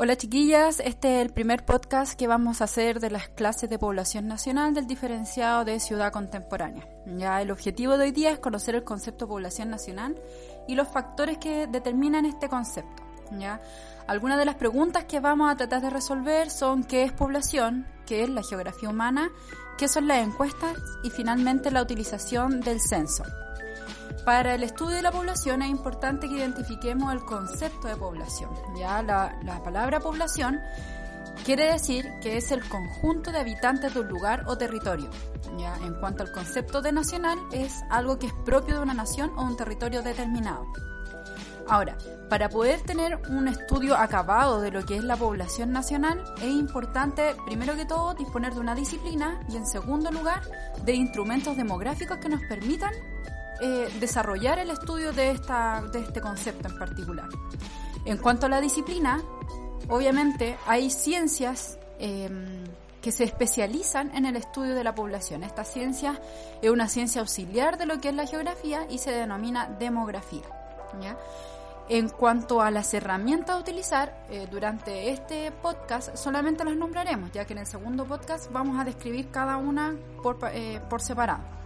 Hola chiquillas, este es el primer podcast que vamos a hacer de las clases de población nacional del diferenciado de ciudad contemporánea. Ya el objetivo de hoy día es conocer el concepto población nacional y los factores que determinan este concepto. Ya algunas de las preguntas que vamos a tratar de resolver son qué es población, qué es la geografía humana, qué son las encuestas y finalmente la utilización del censo. Para el estudio de la población es importante que identifiquemos el concepto de población. Ya la, palabra población quiere decir que es el conjunto de habitantes de un lugar o territorio. Ya en cuanto al concepto de nacional es algo que es propio de una nación o un territorio determinado. Ahora, para poder tener un estudio acabado de lo que es la población nacional, es importante, primero que todo, disponer de una disciplina y, en segundo lugar, de instrumentos demográficos que nos permitan eh, desarrollar el estudio de, esta, de este concepto en particular. En cuanto a la disciplina, obviamente hay ciencias em, que se especializan en el estudio de la población. Esta ciencia es una ciencia auxiliar de lo que es la geografía y se denomina demografía. En cuanto a las herramientas a utilizar, eh, durante este podcast solamente las nombraremos, ya que en el segundo podcast vamos a describir cada una por, eh, por separado.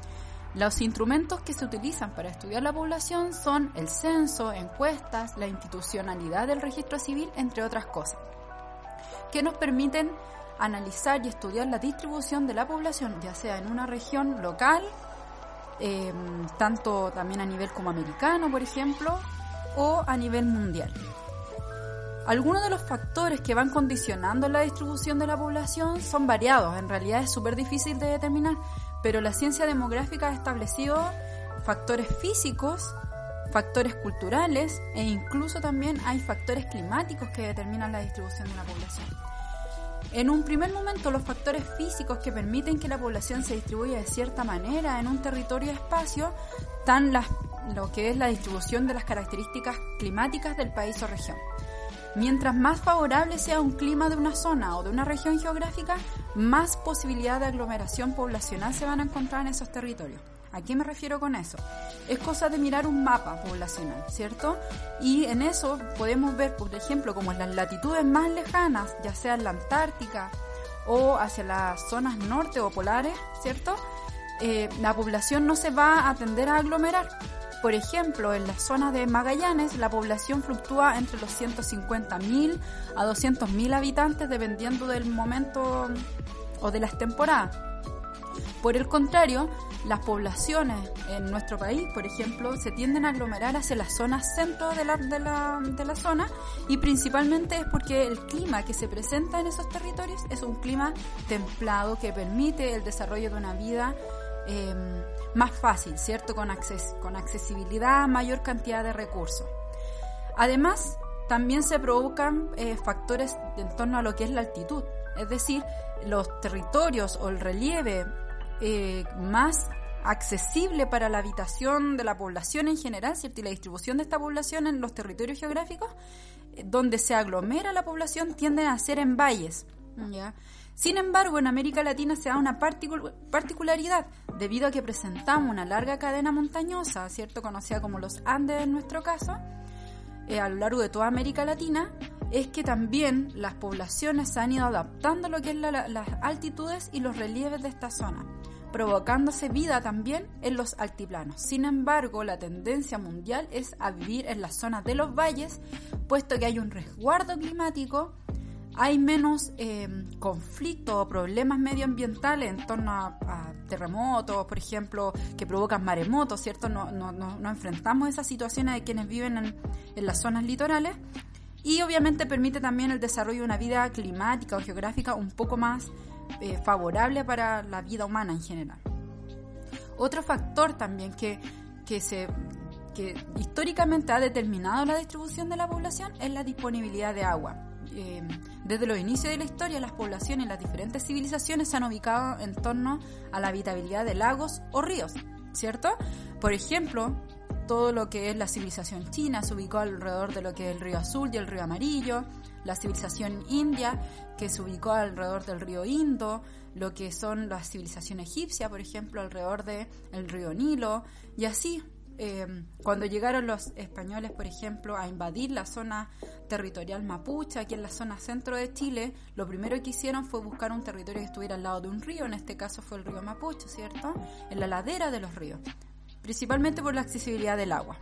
Los instrumentos que se utilizan para estudiar la población son el censo, encuestas, la institucionalidad del registro civil, entre otras cosas, que nos permiten analizar y estudiar la distribución de la población, ya sea en una región local, em, tanto también a nivel como americano, por ejemplo, o a nivel mundial. Algunos de los factores que van condicionando la distribución de la población son variados, en realidad es súper difícil de determinar, pero la ciencia demográfica ha establecido factores físicos, factores culturales e incluso también hay factores climáticos que determinan la distribución de la población. En un primer momento, los factores físicos que permiten que la población se distribuya de cierta manera en un territorio y espacio están lo que es la distribución de las características climáticas del país o región. Mientras más favorable sea un clima de una zona o de una región geográfica, más posibilidad de aglomeración poblacional se van a encontrar en esos territorios. ¿A qué me refiero con eso? Es cosa de mirar un mapa poblacional, ¿cierto? Y en eso podemos ver, por ejemplo, como en las latitudes más lejanas, ya sea en la Antártica o hacia las zonas norte o polares, ¿cierto? Eh, la población no se va a tender a aglomerar, por ejemplo, en la zona de Magallanes la población fluctúa entre los 150.000 a 200.000 habitantes dependiendo del momento o de las temporadas. Por el contrario, las poblaciones en nuestro país, por ejemplo, se tienden a aglomerar hacia las zonas centro de la, de la, de la zona y principalmente es porque el clima que se presenta en esos territorios es un clima templado que permite el desarrollo de una vida eh, más fácil, ¿cierto? Con, con accesibilidad mayor cantidad de recursos. Además, también se provocan eh, factores en torno a lo que es la altitud, es decir, los territorios o el relieve eh, más accesible para la habitación de la población en general, ¿cierto? Y la distribución de esta población en los territorios geográficos, eh, donde se aglomera la población, tienden a ser en valles, ¿ya? Sin embargo, en América Latina se da una particularidad, debido a que presentamos una larga cadena montañosa, ¿cierto? Conocida como los Andes en nuestro caso, eh, a lo largo de toda América Latina, es que también las poblaciones se han ido adaptando a lo que es las altitudes y los relieves de esta zona, provocándose vida también en los altiplanos. Sin embargo, la tendencia mundial es a vivir en las zonas de los valles, puesto que hay un resguardo climático hay menos eh, conflictos o problemas medioambientales en torno a, terremotos, por ejemplo, que provocan maremotos, ¿cierto? No, enfrentamos esas situaciones de quienes viven en, en, las zonas litorales y obviamente permite también el desarrollo de una vida climática o geográfica un poco más eh, favorable para la vida humana en general. Otro factor también que, que se que históricamente ha determinado la distribución de la población es la disponibilidad de agua. Eh, desde los inicios de la historia, las poblaciones y las diferentes civilizaciones se han ubicado en torno a la habitabilidad de lagos o ríos, ¿cierto? Por ejemplo, todo lo que es la civilización china se ubicó alrededor de lo que es el río azul y el río amarillo, la civilización india que se ubicó alrededor del río Indo, lo que son la civilización egipcia, por ejemplo, alrededor del el río Nilo, y así eh, cuando llegaron los españoles, por ejemplo, a invadir la zona territorial mapuche, aquí en la zona centro de Chile, lo primero que hicieron fue buscar un territorio que estuviera al lado de un río, en este caso fue el río Mapuche, ¿cierto? En la ladera de los ríos, principalmente por la accesibilidad del agua.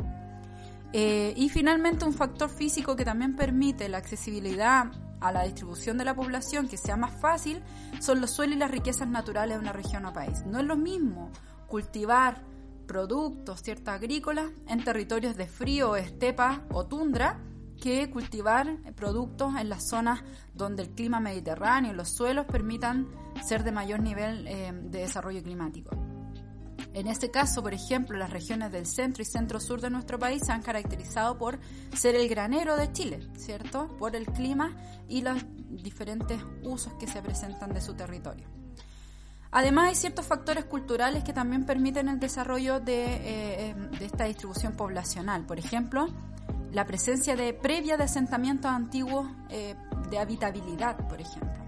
Eh, y finalmente un factor físico que también permite la accesibilidad a la distribución de la población que sea más fácil son los suelos y las riquezas naturales de una región o país. No es lo mismo cultivar productos, ciertas agrícolas, en territorios de frío, estepa o tundra, que cultivar productos en las zonas donde el clima mediterráneo y los suelos permitan ser de mayor nivel eh, de desarrollo climático. En este caso, por ejemplo, las regiones del centro y centro-sur de nuestro país se han caracterizado por ser el granero de Chile, ¿cierto? Por el clima y los diferentes usos que se presentan de su territorio. Además, hay ciertos factores culturales que también permiten el desarrollo de, eh, de esta distribución poblacional. Por ejemplo, la presencia de previa de asentamientos antiguos eh, de habitabilidad, por ejemplo.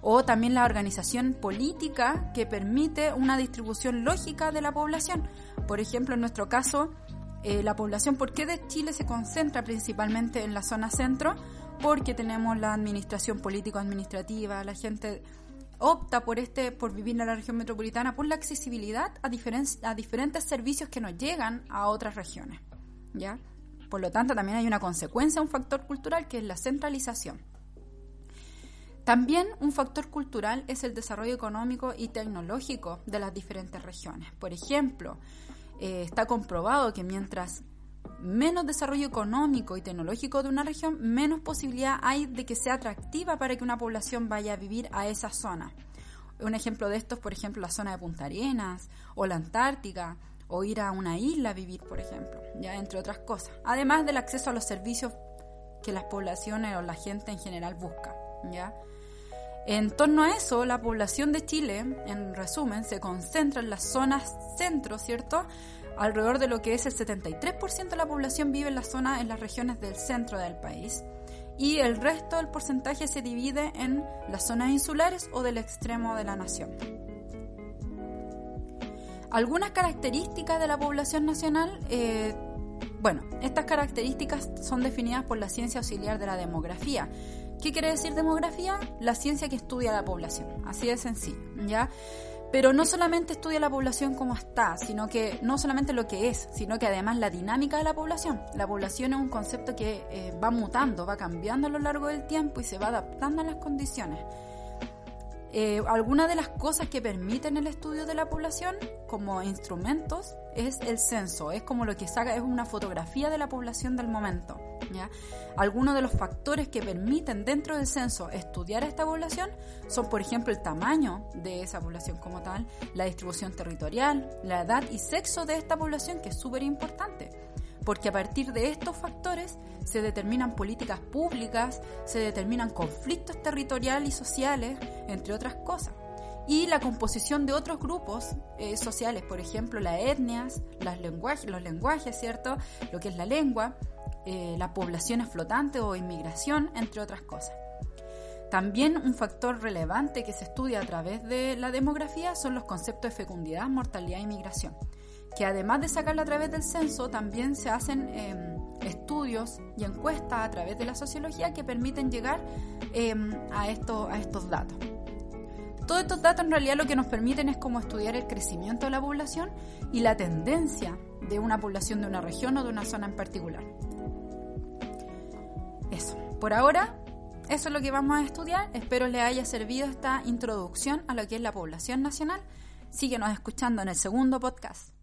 O también la organización política que permite una distribución lógica de la población. Por ejemplo, en nuestro caso, eh, la población, ¿por qué de Chile se concentra principalmente en la zona centro? Porque tenemos la administración político-administrativa, la gente opta por este por vivir en la región metropolitana por la accesibilidad a, diferentes servicios que nos llegan a otras regiones ya por lo tanto también hay una consecuencia un factor cultural que es la centralización también un factor cultural es el desarrollo económico y tecnológico de las diferentes regiones. Por ejemplo, eh, está comprobado que mientras menos desarrollo económico y tecnológico de una región, menos posibilidad hay de que sea atractiva para que una población vaya a vivir a esa zona. Un ejemplo de esto es, por ejemplo, la zona de Punta Arenas o la Antártica o ir a una isla a vivir, por ejemplo, ya entre otras cosas. Además del acceso a los servicios que las poblaciones o la gente en general busca, ¿ya? En torno a eso, la población de Chile, en resumen, se concentra en las zonas centro, ¿cierto? Alrededor de lo que es el 73% de la población vive en la zona, en las regiones del centro del país. Y el resto del porcentaje se divide en las zonas insulares o del extremo de la nación. Algunas características de la población nacional eh, bueno, estas características son definidas por la ciencia auxiliar de la demografía, ¿Qué quiere decir demografía? La ciencia que estudia la población, así de sencillo, ¿ya? Pero no solamente estudia la población como está, sino que no solamente lo que es, sino que además la dinámica de la población. La población es un concepto que eh, va mutando, va cambiando a lo largo del tiempo y se va adaptando a las condiciones. Eh, algunas de las cosas que permiten el estudio de la población como instrumentos es el censo, es como lo que saca, es una fotografía de la población del momento. ¿ya? Algunos de los factores que permiten dentro del censo estudiar esta población son, por ejemplo, el tamaño de esa población como tal, la distribución territorial, la edad y sexo de esta población, que es súper importante porque a partir de estos factores se determinan políticas públicas, se determinan conflictos territoriales y sociales, entre otras cosas. Y la composición de otros grupos eh, sociales, por ejemplo, las etnias, los lenguajes, ¿cierto? Lo que es la lengua, eh, las poblaciones flotantes o inmigración, entre otras cosas. También un factor relevante que se estudia a través de la demografía son los conceptos de fecundidad, mortalidad e inmigración que además de sacarla a través del censo, también se hacen em, estudios y encuestas a través de la sociología que permiten llegar em, a, a estos datos. Todos estos datos en realidad lo que nos permiten es como estudiar el crecimiento de la población y la tendencia de una población de una región o de una zona en particular. Eso. Por ahora, eso es lo que vamos a estudiar. Espero les haya servido esta introducción a lo que es la población nacional. Síguenos escuchando en el segundo podcast.